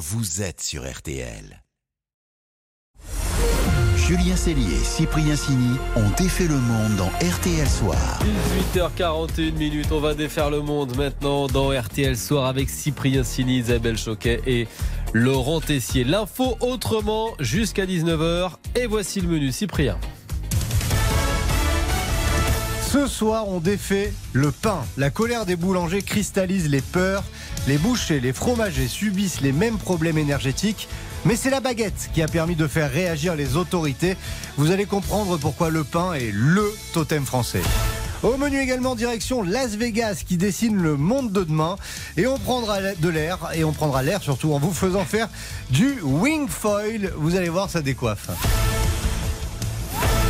vous êtes sur RTL. Julien Cellier et Cyprien Sini ont défait le monde dans RTL Soir. 18h41 minutes, on va défaire le monde maintenant dans RTL Soir avec Cyprien Sini, Isabelle Choquet et Laurent Tessier. L'info autrement jusqu'à 19h et voici le menu Cyprien. Ce soir, on défait le pain. La colère des boulangers cristallise les peurs. Les bouchers, les fromagers subissent les mêmes problèmes énergétiques. Mais c'est la baguette qui a permis de faire réagir les autorités. Vous allez comprendre pourquoi le pain est LE totem français. Au menu également direction Las Vegas qui dessine le monde de demain et on prendra de l'air et on prendra l'air surtout en vous faisant faire du wing foil. Vous allez voir ça décoiffe.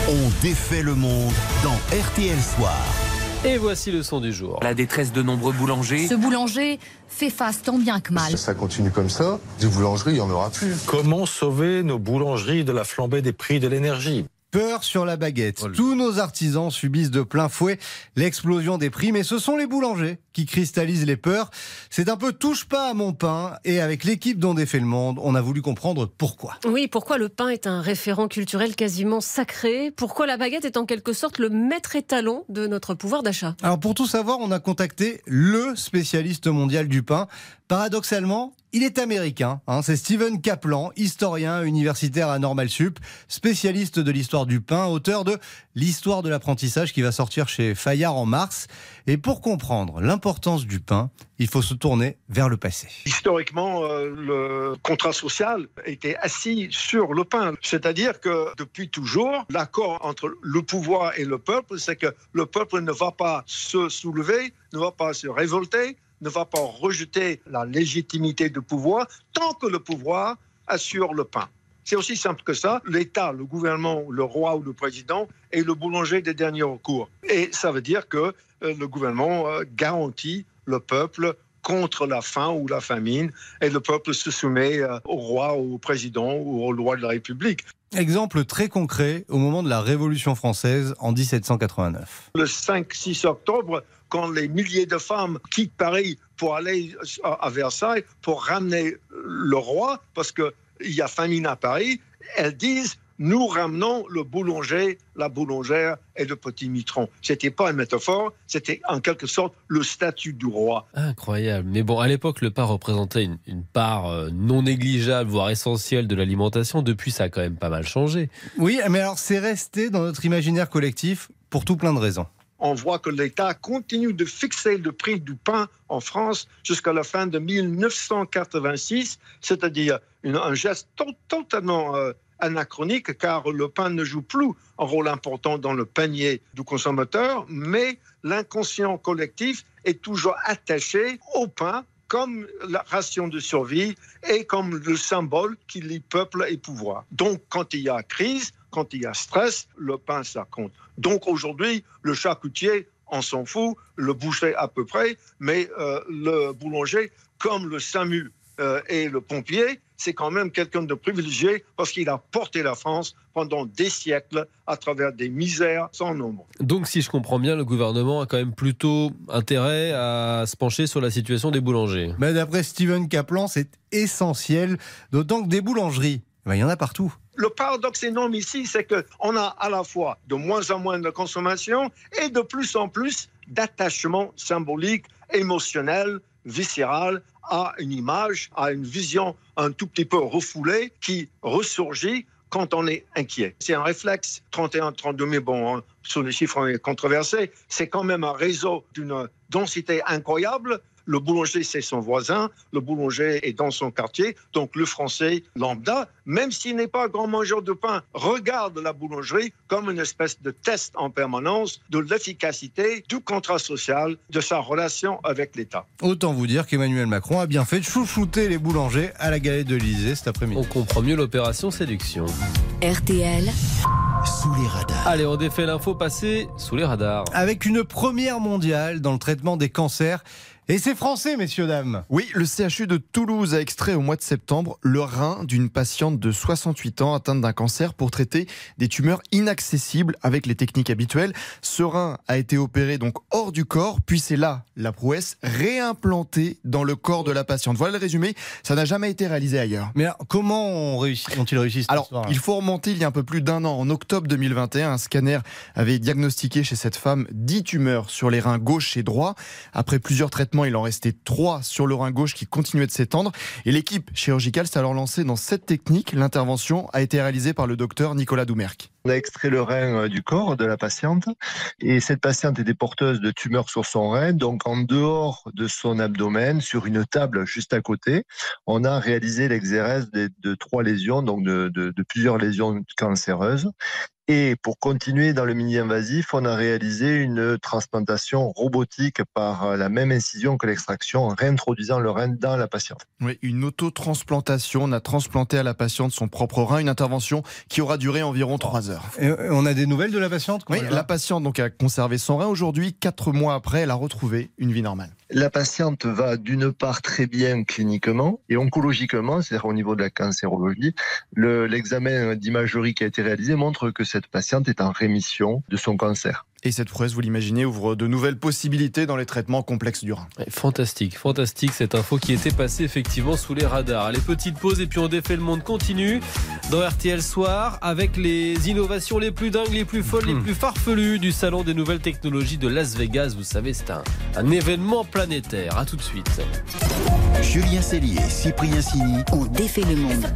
On défait le monde dans RTL Soir. Et voici le son du jour. La détresse de nombreux boulangers. Ce boulanger fait face tant bien que mal. Si ça continue comme ça, des boulangeries, il n'y en aura plus. Comment sauver nos boulangeries de la flambée des prix de l'énergie? Peur sur la baguette. Tous nos artisans subissent de plein fouet l'explosion des prix, mais ce sont les boulangers qui cristallisent les peurs. C'est un peu touche pas à mon pain, et avec l'équipe dont défait le monde, on a voulu comprendre pourquoi. Oui, pourquoi le pain est un référent culturel quasiment sacré? Pourquoi la baguette est en quelque sorte le maître étalon de notre pouvoir d'achat? Alors pour tout savoir, on a contacté le spécialiste mondial du pain. Paradoxalement, il est américain. Hein. c'est Steven Kaplan, historien universitaire à Normal Sup, spécialiste de l'histoire du pain, auteur de L'histoire de l'apprentissage qui va sortir chez Fayard en mars. Et pour comprendre l'importance du pain, il faut se tourner vers le passé. Historiquement, euh, le contrat social était assis sur le pain. C'est-à-dire que depuis toujours, l'accord entre le pouvoir et le peuple, c'est que le peuple ne va pas se soulever, ne va pas se révolter, ne va pas rejeter la légitimité du pouvoir tant que le pouvoir assure le pain. C'est aussi simple que ça. L'État, le gouvernement, le roi ou le président est le boulanger des derniers recours. Et ça veut dire que euh, le gouvernement euh, garantit le peuple contre la faim ou la famine et le peuple se soumet euh, au roi, au président ou au roi de la République. Exemple très concret au moment de la Révolution française en 1789. Le 5-6 octobre, quand les milliers de femmes quittent Paris pour aller à Versailles pour ramener le roi, parce qu'il y a famine à Paris, elles disent nous ramenons le boulanger, la boulangère et le petit mitron. C'était pas une métaphore, c'était en quelque sorte le statut du roi. Incroyable. Mais bon, à l'époque, le pain représentait une, une, part euh, non négligeable, voire essentielle de l'alimentation. Depuis, ça a quand même pas mal changé. Oui, mais alors c'est resté dans notre imaginaire collectif pour tout plein de raisons on voit que l'État continue de fixer le prix du pain en France jusqu'à la fin de 1986, c'est-à-dire un geste totalement euh, anachronique car le pain ne joue plus un rôle important dans le panier du consommateur, mais l'inconscient collectif est toujours attaché au pain comme la ration de survie et comme le symbole qui lie peuple et pouvoir. Donc quand il y a crise, quand il y a stress, le pain, ça compte. Donc aujourd'hui, le charcutier, on s'en fout, le boucher à peu près, mais euh, le boulanger, comme le SAMU euh, et le pompier, c'est quand même quelqu'un de privilégié parce qu'il a porté la France pendant des siècles à travers des misères sans nombre. Donc si je comprends bien, le gouvernement a quand même plutôt intérêt à se pencher sur la situation des boulangers. Mais d'après Steven Kaplan, c'est essentiel, d'autant que des boulangeries, ben, il y en a partout. Le paradoxe énorme ici, c'est qu'on a à la fois de moins en moins de consommation et de plus en plus d'attachement symbolique, émotionnel, viscéral à une image, à une vision un tout petit peu refoulée qui ressurgit quand on est inquiet. C'est un réflexe 31, 32 mais bon, hein, sur les chiffres controversés, c'est quand même un réseau d'une densité incroyable le boulanger, c'est son voisin. Le boulanger est dans son quartier. Donc le français lambda, même s'il n'est pas un grand mangeur de pain, regarde la boulangerie comme une espèce de test en permanence de l'efficacité du contrat social, de sa relation avec l'État. Autant vous dire qu'Emmanuel Macron a bien fait de chouchouter les boulangers à la galette de l'Élysée cet après-midi. On comprend mieux l'opération séduction. RTL. Sous les radars. Allez, on défait l'info passée sous les radars. Avec une première mondiale dans le traitement des cancers Et c'est français, messieurs, dames. Oui, le CHU de Toulouse a extrait au mois de septembre le rein d'une patiente de 68 ans atteinte d'un cancer pour traiter des tumeurs inaccessibles avec les techniques habituelles. Ce rein a été opéré donc hors du corps, puis c'est là la prouesse réimplanté dans le corps de la patiente. Voilà le résumé, ça n'a jamais été réalisé ailleurs. Mais alors, comment ont-ils réussi cette Alors, histoire il faut remonter il y a un peu plus d'un an. En octobre 2021, un scanner avait diagnostiqué chez cette femme 10 tumeurs sur les reins gauche et droit. Après plusieurs traitements, il en restait 3 sur le rein gauche qui continuaient de s'étendre. Et l'équipe chirurgicale s'est alors lancée dans cette technique. L'intervention a été réalisée par le docteur Nicolas Doumerc. On a extrait le rein euh, du corps de la patiente et cette patiente était porteuse de tumeurs sur son rein. Donc en dehors de son abdomen, sur une table juste à côté, on a réalisé l'exérèse de, trois lésions, donc de plusieurs lésions cancéreuses. Et pour continuer dans le mini-invasif, on a réalisé une transplantation robotique par la même incision que l'extraction, en réintroduisant le rein dans la patiente. Oui, une autotransplantation. On a transplanté à la patiente son propre rein, une intervention qui aura duré environ 3 heures. Et on a des nouvelles de la patiente Oui, la patiente donc a conservé son rein. Aujourd'hui, 4 mois après, elle a retrouvé une vie normale. La patiente va d'une part très bien cliniquement et oncologiquement, c'est-à-dire au niveau de la cancérologie. Le- L'examen d'imagerie qui a été réalisé montre que cette patiente est en rémission de son cancer. Et cette prouesse, vous l'imaginez, ouvre de nouvelles possibilités dans les traitements complexes du rein. Fantastique, fantastique cette info qui était passée effectivement sous les radars. Allez, petite pause et puis on défait le monde continue dans RTL Soir avec les innovations les plus dingues, les plus folles, les plus farfelues du Salon des Nouvelles Technologies de Las Vegas. Vous savez, c'est un, un événement planétaire. À tout de suite. Julien Cellier, Cyprien Sini. On défait le monde.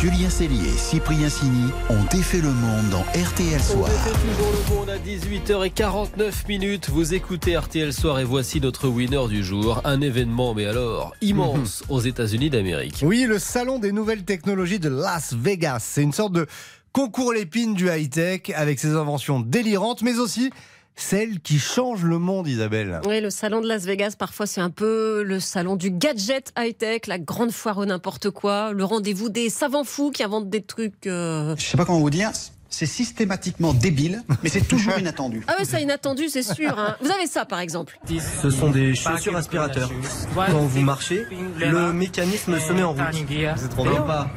Julien Cellier, Cyprien Sini ont défait le monde dans RTL On Soir. défait toujours le monde à 18h49 minutes. Vous écoutez RTL Soir et voici notre winner du jour. Un événement, mais alors immense aux États-Unis d'Amérique. Oui, le salon des nouvelles technologies de Las Vegas. C'est une sorte de concours l'épine du high-tech avec ses inventions délirantes, mais aussi celles qui changent le monde, Isabelle. Oui, le salon de Las Vegas, parfois c'est un peu le salon du gadget high-tech, la grande foire au n'importe quoi, le rendez-vous des savants fous qui inventent des trucs. euh, Je sais pas comment vous dire, c'est systématiquement débile, mais c'est toujours inattendu. Ah ouais, ça inattendu, c'est sûr. hein. Vous avez ça par exemple. Ce sont des chaussures aspirateurs. Quand vous marchez, le mécanisme se met en route. Un pas,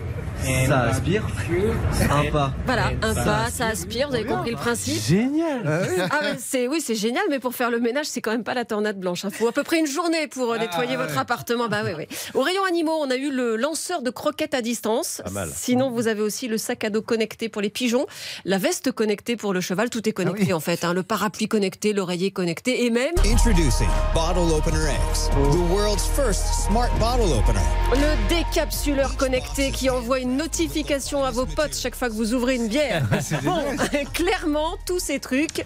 ça aspire. Un pas. Voilà, un pas, ça aspire, vous avez compris le principe Génial Ah ouais, c'est oui, c'est génial, mais pour faire le ménage, c'est quand même pas la tornade blanche. Il faut à peu près une journée pour euh, nettoyer votre appartement. Bah oui, oui. Au rayon animaux, on a eu le lanceur de croquettes à distance. Sinon, vous avez aussi le sac à dos connecté pour les pigeons, la veste connectée pour le cheval. Tout est connecté en fait. hein. Le parapluie connecté, l'oreiller connecté et même Introducing Bottle Opener X, the world's first smart bottle opener. le décapsuleur connecté qui envoie une notification à vos potes chaque fois que vous ouvrez une bière. Bon, clairement, tous ces trucs,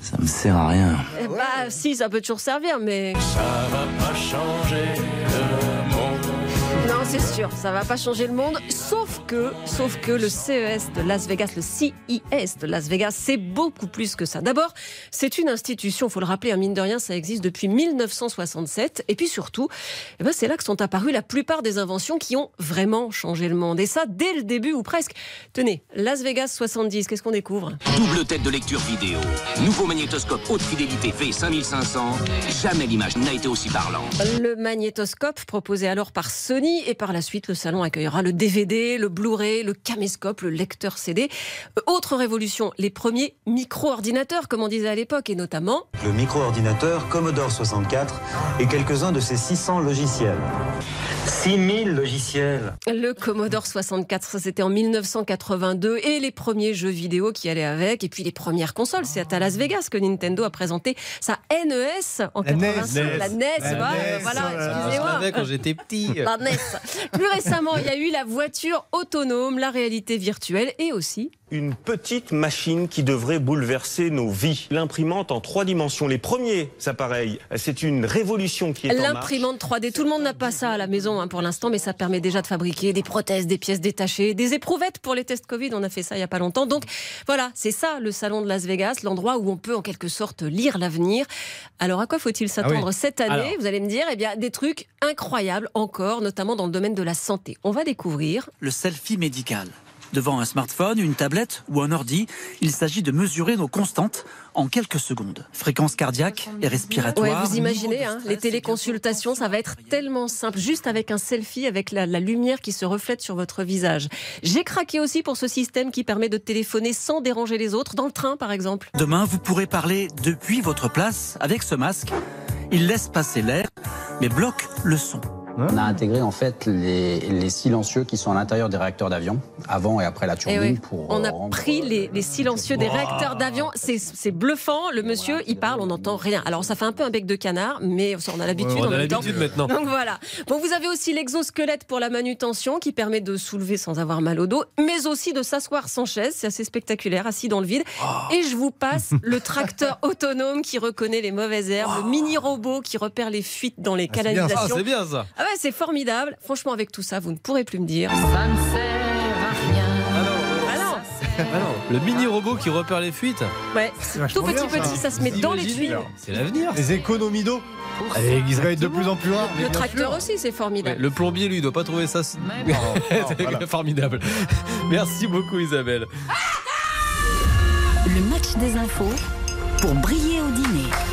Ça me sert à rien. eh bah si, ça peut toujours servir, mais. Ça va pas changer c'est sûr, ça va pas changer le monde. Sauf que, sauf que le CES de Las Vegas, le CES de Las Vegas, c'est beaucoup plus que ça. D'abord, c'est une institution, faut le rappeler, un mine de rien, ça existe depuis 1967. Et puis surtout, eh ben, c'est là que sont apparues la plupart des inventions qui ont vraiment changé le monde. Et ça, dès le début ou presque. Tenez, Las Vegas 70, qu'est-ce qu'on découvre? Double tête de lecture vidéo. Nouveau magnétoscope haute fidélité V5500. Jamais l'image n'a été aussi parlante. Le magnétoscope proposé alors par Sony et par la suite le salon accueillera le DVD, le Blu-ray, le caméscope, le lecteur CD. Euh, Autre révolution, les premiers micro-ordinateurs comme on disait à l'époque et notamment Le micro-ordinateur Commodore 64 et quelques-uns de ses 600 logiciels. 6000 logiciels le Commodore 64, ça c'était en 1982 et les premiers jeux vidéo qui allaient avec et puis les premières consoles, c'est à Las Vegas que Nintendo a présenté sa NES en La NES. 85. La NES, La voilà, NES, voilà, là là. excusez-moi. Quand j'étais petit. La NES. Plus récemment, il y a eu la voiture autonome, la réalité virtuelle et aussi Une petite machine qui devrait bouleverser nos vies. L'imprimante en trois dimensions. Les premiers appareils, c'est une révolution qui est en marche. L'imprimante 3D, tout le monde n'a pas ça à la maison hein, pour l'instant, mais ça permet déjà de fabriquer des prothèses, des pièces détachées, des éprouvettes pour les tests Covid. On a fait ça il n'y a pas longtemps. Donc voilà, c'est ça le salon de Las Vegas, l'endroit où on peut en quelque sorte lire l'avenir. Alors à quoi faut-il s'attendre Ah oui. cette année Alors. Vous allez me dire, eh bien des trucs incroyables encore, notamment dans le domaine de la santé. On va découvrir. Le selfie médical. Devant un smartphone, une tablette ou un ordi, il s'agit de mesurer nos constantes en quelques secondes. Fréquence cardiaque et respiratoire. Ouais, vous imaginez, hein, les téléconsultations, ça va être tellement simple, juste avec un selfie, avec la, la lumière qui se reflète sur votre visage. J'ai craqué aussi pour ce système qui permet de téléphoner sans déranger les autres, dans le train par exemple. Demain, vous pourrez parler depuis votre place avec ce masque. Il laisse passer l'air, mais bloque le son. On a intégré en fait les, les silencieux qui sont à l'intérieur des réacteurs d'avion, avant et après la Eh turbine. oui, pour on a pris les, les silencieux des réacteurs d'avion. C'est bluffant. Le monsieur, il parle, on n'entend rien. Alors, ça fait un peu un bec de canard, mais on a l'habitude. Ouais, on a l'habitude maintenant. Donc voilà. Bon, vous avez aussi l'exosquelette pour la manutention qui permet de soulever sans avoir mal au dos, mais aussi de s'asseoir sans chaise. C'est assez spectaculaire, assis dans le vide. Oh. Et je vous passe le tracteur autonome qui reconnaît les mauvaises herbes, le mini robot qui repère les fuites dans les. Ah, c'est bien ça. canalisations. Ah, c'est bien ça. Ah ouais, c'est formidable. Franchement, avec tout ça, vous ne pourrez plus me dire. Ah non, le mini robot qui repère les fuites. Ouais, tout petit petit, ça se met dans les tuyaux. C'est l'avenir. Les économies d'eau. Ils vont être de plus en plus rares. mais Le bien tracteur sûr. aussi, c'est Ouais, formidable. le plombier, lui, doit pas trouver ça c'est formidable. Merci beaucoup, Isabelle. Le match des infos pour briller.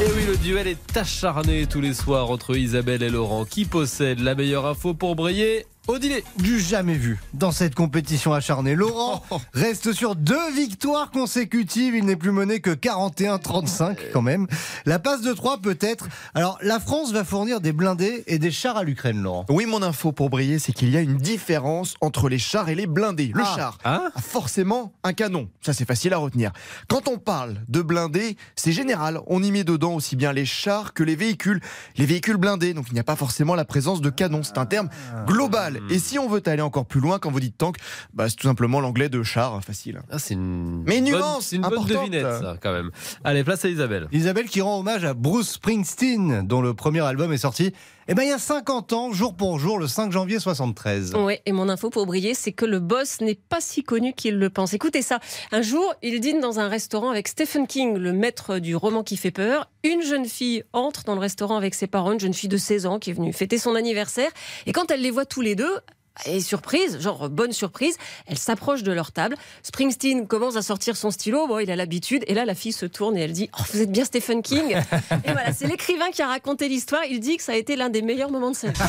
Et oui, le duel est acharné tous les soirs entre Isabelle et Laurent. Qui possède la meilleure info pour briller au dîner Du jamais vu dans cette compétition acharnée. Laurent reste sur deux victoires consécutives. Il n'est plus mené que 41-35 quand même. La passe de 3 peut-être. Alors la France va fournir des blindés et des chars à l'Ukraine, Laurent. Oui, mon info pour briller, c'est qu'il y a une différence entre les chars et les blindés. Le Ah. char a forcément un canon. Ça, c'est facile à retenir. Quand on parle de blindés, c'est général. On y met dedans aussi bien les chars que les véhicules. Les véhicules blindés, donc il n'y a pas forcément la présence de canon. C'est un terme global. Et si on veut aller encore plus loin, quand vous dites tank, bah, c'est tout simplement l'anglais de char. Facile. Ah, c'est une Mais bonne- nuance C'est une bonne devinette, ça, quand même. Allez, place à Isabelle. Isabelle qui rend hommage à Bruce Springsteen, dont le premier album est sorti eh ben, il y a 50 ans, jour pour jour, le 5 janvier 73. Ouais, et mon info pour briller, c'est que le boss n'est pas si connu qu'il le pense. Écoutez ça. Un jour, il dîne dans un restaurant avec Stephen King, le maître du roman qui fait peur. Une jeune fille entre dans le restaurant avec ses parents, une jeune fille de 16 ans qui est venue fêter son anniversaire. Et quand elle les voit tous les deux, est surprise, genre bonne surprise, elle s'approche de leur table. Springsteen commence à sortir son stylo, bon, il a l'habitude, et là la fille se tourne et elle dit oh, Vous êtes bien Stephen King Et voilà, c'est l'écrivain qui a raconté l'histoire. Il dit que ça a été l'un des meilleurs moments de sa vie.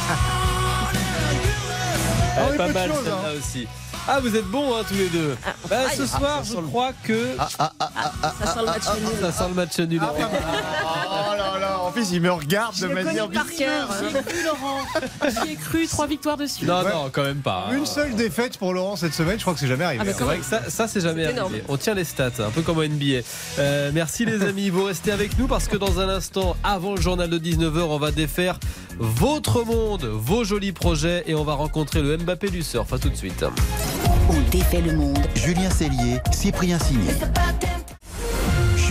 Elle est oui, pas mal choses, celle-là hein. aussi. Ah, vous êtes bons hein, tous les deux. Bah, aïe. ce soir, je crois que Ça sent le match nul. ça sent le match nul. Oh là là, plus, il me regarde de manière Par cœur. J'y ai cru, trois victoires de suite. Non, Ouais. non, quand même pas. Une seule défaite pour Laurent cette semaine, je crois que c'est jamais arrivé. Ah. C'est vrai que ça, ça c'est jamais arrivé. énorme. On tient les stats, un peu comme au NBA. Euh, merci les amis, vous restez avec nous parce que dans un instant, avant le journal de 19h, on va défaire votre monde, vos jolis projets et on va rencontrer le Mbappé du surf. À tout de suite. On défait le monde. Julien Cellier, Cyprien Signy.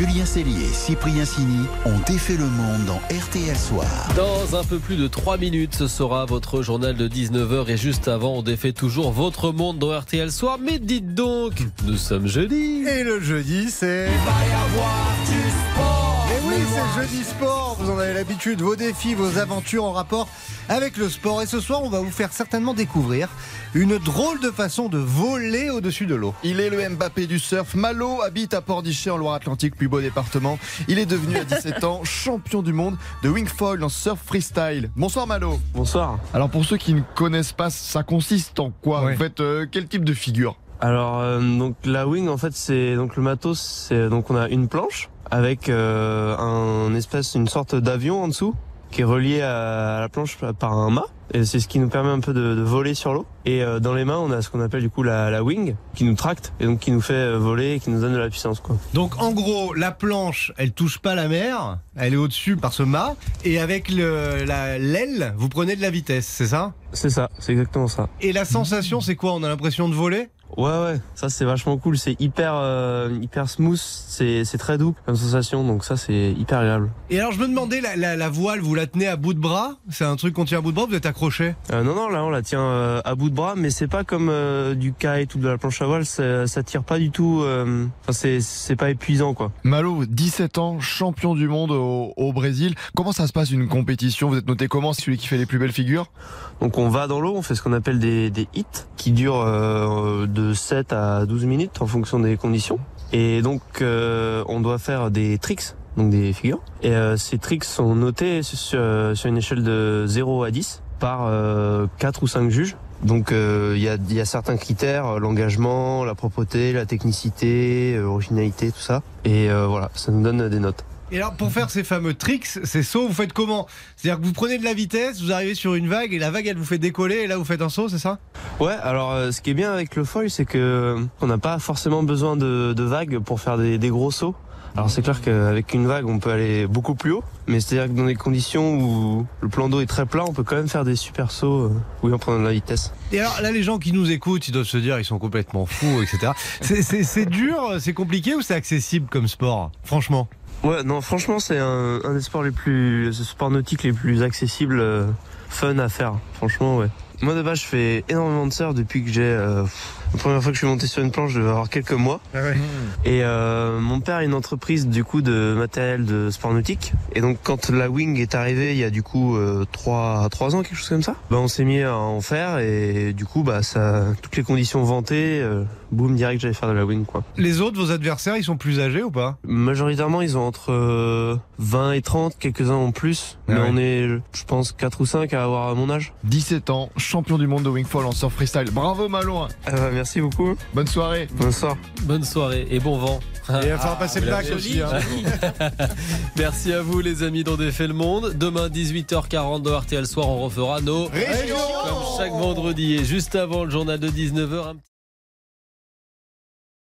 Julien Cellier, Cyprien Signy ont défait le monde dans RTL Soir. Dans un peu plus de 3 minutes, ce sera votre journal de 19h et juste avant, on défait toujours votre monde dans RTL Soir. Mais dites donc, nous sommes jeudi. Et le jeudi. Et c'est jeudi sport. Vous en avez l'habitude. Vos défis, vos aventures en rapport avec le sport. Et ce soir, on va vous faire certainement découvrir une drôle de façon de voler au-dessus de l'eau. Il est le Mbappé du surf. Malo habite à Port-Dichet en Loire-Atlantique, plus beau département. Il est devenu à 17 ans champion du monde de wingfoil en surf freestyle. Bonsoir Malo. Bonsoir. Alors pour ceux qui ne connaissent pas, ça consiste en quoi Ouais. Faites euh, quel type de figure? Alors euh, donc la wing en fait c'est donc le matos c'est donc on a une planche avec euh, un espèce une sorte d'avion en dessous qui est relié à, la planche par un mât. Et c'est ce qui nous permet un peu de, de voler sur l'eau. Et euh, dans les mains on a ce qu'on appelle du coup la, la wing qui nous tracte et donc qui nous fait euh, voler et qui nous donne de la puissance quoi. Donc en gros, la planche, elle touche pas la mer, elle est au-dessus par ce mât, et avec le- la- l'aile, vous prenez de la vitesse, c'est ça? C'est ça, c'est exactement ça. Et la sensation, c'est quoi? On a l'impression de voler? Ouais ouais, ça c'est vachement cool, c'est hyper euh, hyper smooth, c'est c'est très doux comme sensation. Donc ça c'est hyper agréable. Et alors je me demandais, la, la- la voile, vous la tenez à bout de bras? C'est un truc qu'on tient à bout de bras, vous êtes accroché? Euh, non, non, là on la tient euh, à bout de bras, mais c'est pas comme euh, du kite ou de la planche à voile, ça, ça tire pas du tout. euh, Enfin, c'est c'est pas épuisant quoi. Malo, 17 ans, champion du monde au, au Brésil. Comment ça se passe une compétition? Vous êtes noté comment? C'est celui qui fait les plus belles figures? Donc on va dans l'eau, on fait ce qu'on appelle des, des hits qui durent euh, de de 7 à 12 minutes en fonction des conditions. Et donc euh, on doit faire des tricks, donc des figures. Et euh, ces tricks sont notés sur, sur une échelle de 0 à 10 par euh, 4 ou 5 juges. Donc euh, il y, a, y, a, certains critères, euh, l'engagement, la propreté, la technicité, euh, originalité, tout ça. Et euh, voilà, ça nous donne des notes. Et alors, pour faire ces fameux tricks, ces sauts, vous faites comment? C'est-à-dire que vous prenez de la vitesse, vous arrivez sur une vague et la vague, elle vous fait décoller et là, vous faites un saut, c'est ça? Ouais, alors euh, ce qui est bien avec le foil, c'est que on n'a pas forcément besoin de, de vagues pour faire des, des gros sauts. Alors c'est clair qu'avec une vague, on peut aller beaucoup plus haut, mais c'est-à-dire que dans des conditions où le plan d'eau est très plat, on peut quand même faire des super sauts, euh, oui, en prenant de la vitesse. Et alors là, les gens qui nous écoutent, ils doivent se dire, ils sont complètement fous, etc. C'est dur, c'est compliqué ou c'est accessible comme sport, franchement Ouais, non, franchement, c'est un, un, des sports les plus, sports nautiques les plus accessibles, euh, fun à faire. Franchement, ouais. Moi de base, je fais énormément de surf depuis que j'ai. Euh, la première fois que je suis monté sur une planche, je devais avoir quelques mois. Ah ouais. Et euh, mon père a une entreprise du coup de matériel de sport nautique. Et donc quand la wing est arrivée, il y a du coup euh, 3 trois ans, quelque chose comme ça. Bah on s'est mis à en faire et du coup bah ça, toutes les conditions vantées, euh, boum direct j'allais faire de la wing quoi. Les autres, vos adversaires, ils sont plus âgés ou pas? Majoritairement ils ont entre 20 et 30, quelques-uns en plus. Ah mais ouais. on est, je pense, 4 ou 5 à avoir à mon âge. 17 ans, champion du monde de wingfall en surf freestyle. Bravo Malouin. Ah bah, merci beaucoup. Bonne soirée. Bonsoir. Bonne soirée et bon vent. Et il va falloir passer le bac aussi. hein. Merci à vous les amis d'On défait le monde. Demain 18h40 dans RTL Soir, on refera nos Régions comme chaque vendredi et juste avant le journal de 19h. Un petit